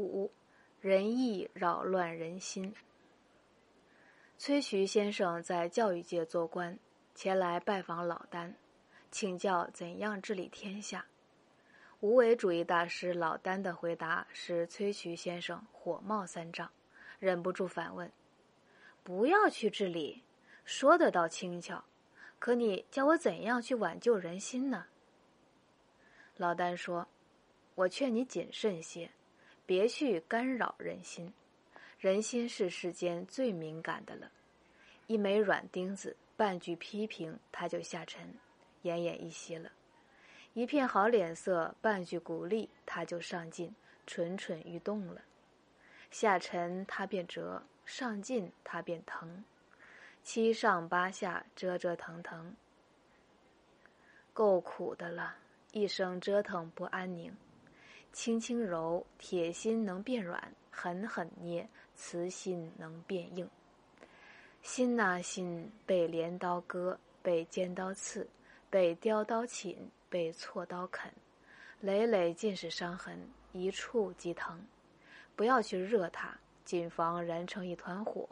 五，仁义扰乱人心。崔渠先生在教育界做官，前来拜访老聃，请教怎样治理天下。无为主义大师老聃的回答使崔渠先生火冒三丈，忍不住反问：“不要去治理，说得倒轻巧，可你教我怎样去挽救人心呢？”老聃说：“我劝你谨慎些，别去干扰人心。人心是世间最敏感的了，一枚软钉子，半句批评，他就下沉，奄奄一息了；一片好脸色，半句鼓励，他就上进，蠢蠢欲动了。下沉他便折，上进他便疼，七上八下，折折腾腾，够苦的了。”一生折腾不安宁，轻轻揉，铁心能变软；狠狠捏，瓷心能变硬。心呐心，被镰刀割，被尖刀刺，被雕刀侵，被锉刀啃，累累尽是伤痕，一触即疼。不要去热它，谨防燃成一团火；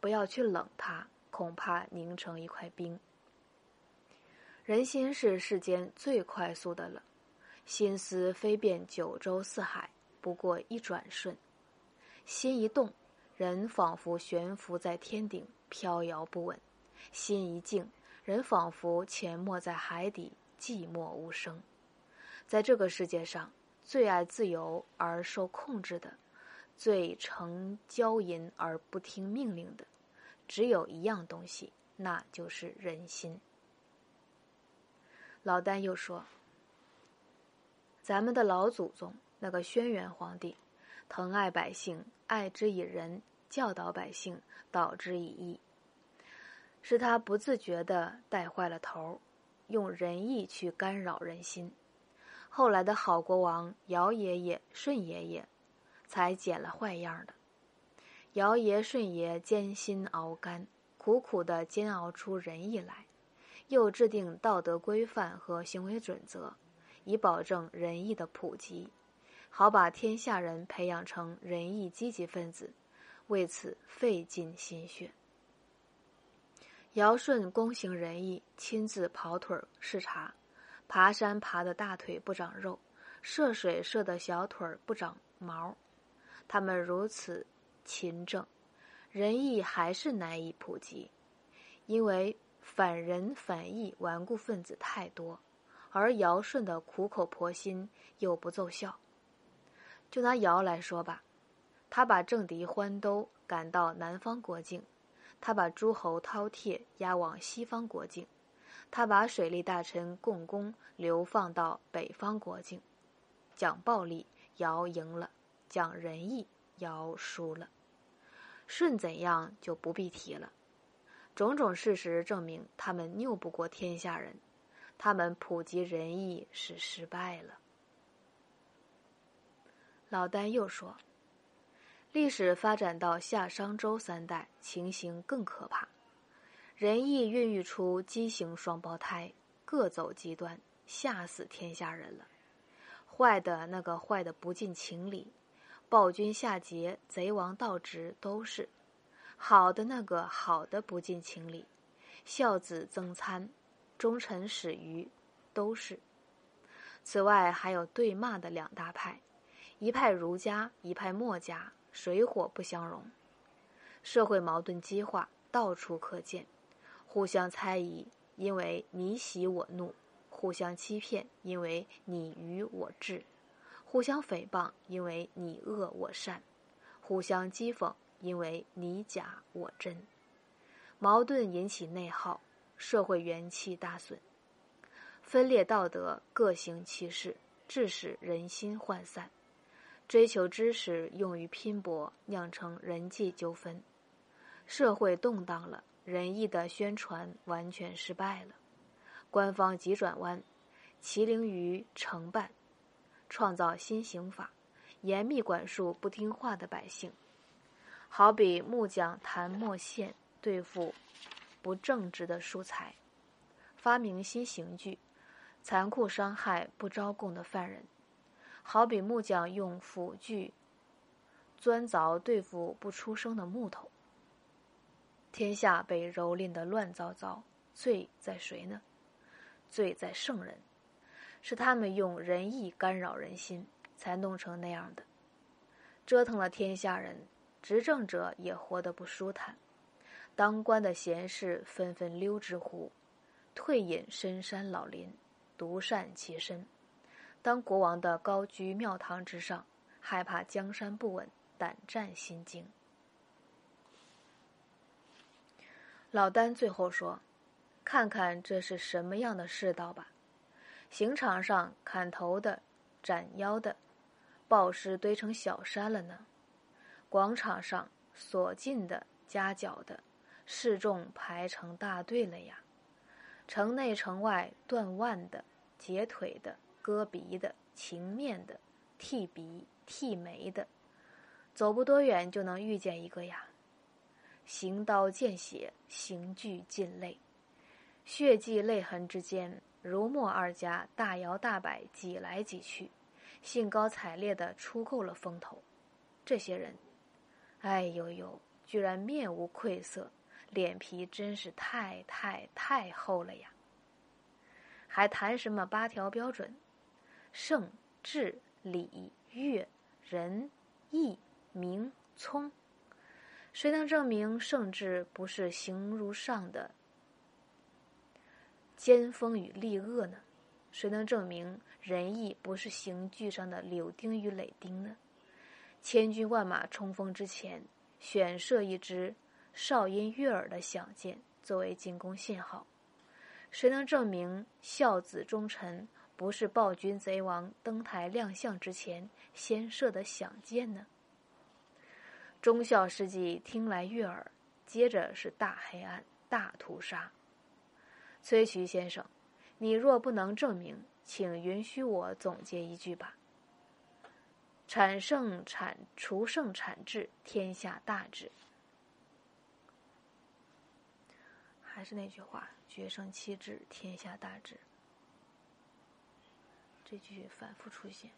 不要去冷它，恐怕凝成一块冰。人心是世间最快速的了，心思飞遍九州四海，不过一转瞬。心一动，人仿佛悬浮在天顶，飘摇不稳；心一静，人仿佛潜没在海底，寂寞无声。在这个世界上，最爱自由而受控制的，最成骄淫而不听命令的，只有一样东西，那就是人心。老丹又说：“咱们的老祖宗那个轩辕皇帝，疼爱百姓，爱之以仁，教导百姓，导之以义，是他不自觉的带坏了头，用仁义去干扰人心。后来的好国王尧爷爷、舜爷爷，才捡了坏样的。尧爷、舜爷艰辛熬干，苦苦的煎熬出仁义来。”又制定道德规范和行为准则，以保证仁义的普及，好把天下人培养成仁义积极分子。为此费尽心血。尧舜躬行仁义，亲自跑腿视察，爬山爬的大腿不长肉，涉水涉的小腿不长毛。他们如此勤政，仁义还是难以普及，因为。反人反义顽固分子太多，而尧舜的苦口婆心又不奏效。就拿尧来说吧，他把政敌欢兜赶到南方国境，他把诸侯饕餮押往西方国境，他把水利大臣共工流放到北方国境。讲暴力，尧赢了；讲仁义，尧输了。舜怎样就不必提了。种种事实证明，他们拗不过天下人，他们普及仁义是失败了。老丹又说：“历史发展到夏商周三代，情形更可怕。仁义孕育出畸形双胞胎，各走极端，吓死天下人了。坏的那个坏的不近情理，暴君夏桀、贼王盗直都是。”好的那个好的不近情理，孝子曾参，忠臣始于，都是。此外还有对骂的两大派，一派儒家，一派墨家，水火不相容。社会矛盾激化，到处可见。互相猜疑，因为你喜我怒；互相欺骗，因为你愚我智；互相诽谤，因为你恶我善；互相讥讽。因为你假我真，矛盾引起内耗，社会元气大损，分裂道德，各行其事，致使人心涣散。追求知识用于拼搏，酿成人际纠纷，社会动荡了，仁义的宣传完全失败了。官方急转弯，麒麟于承办，创造新刑法，严密管束不听话的百姓。好比木匠弹墨线对付不正直的书才，发明新刑具，残酷伤害不招供的犯人；好比木匠用斧锯钻凿对付不出声的木头。天下被蹂躏的乱糟糟，罪在谁呢？罪在圣人，是他们用仁义干扰人心，才弄成那样的，折腾了天下人，执政者也活得不舒坦，当官的贤士纷纷溜之乎，退隐深山老林，独善其身。当国王的高居庙堂之上，害怕江山不稳，胆战心惊。老丹最后说：“看看这是什么样的世道吧！刑场上砍头的、斩腰的，暴尸堆成小山了呢；广场上锁禁的、夹角的，示众排成大队了呀；城内城外断腕的、截腿的、割鼻的、情面的、剃鼻剃眉的，走不多远就能遇见一个呀。”行刀见血，行具尽泪，血迹泪痕之间，如墨二家大摇大摆挤来挤去，兴高采烈的出够了风头。这些人，哎呦呦，居然面无愧色，脸皮真是太太太厚了呀！还谈什么八条标准？圣、智、礼、乐、仁、义、明、聪。谁能证明圣智不是形如上的尖锋与利恶呢？谁能证明仁义不是刑具上的柳钉与垒钉呢？千军万马冲锋之前，选射一支哨音悦耳的响箭作为进攻信号。谁能证明孝子忠臣不是暴君贼王登台亮相之前先射的响箭呢？忠孝事迹听来悦耳，接着是大黑暗、大屠杀。崔渠先生，你若不能证明，请允许我总结一句吧：产圣产除圣产治，天下大治。还是那句话，决胜七智，天下大治。这句反复出现。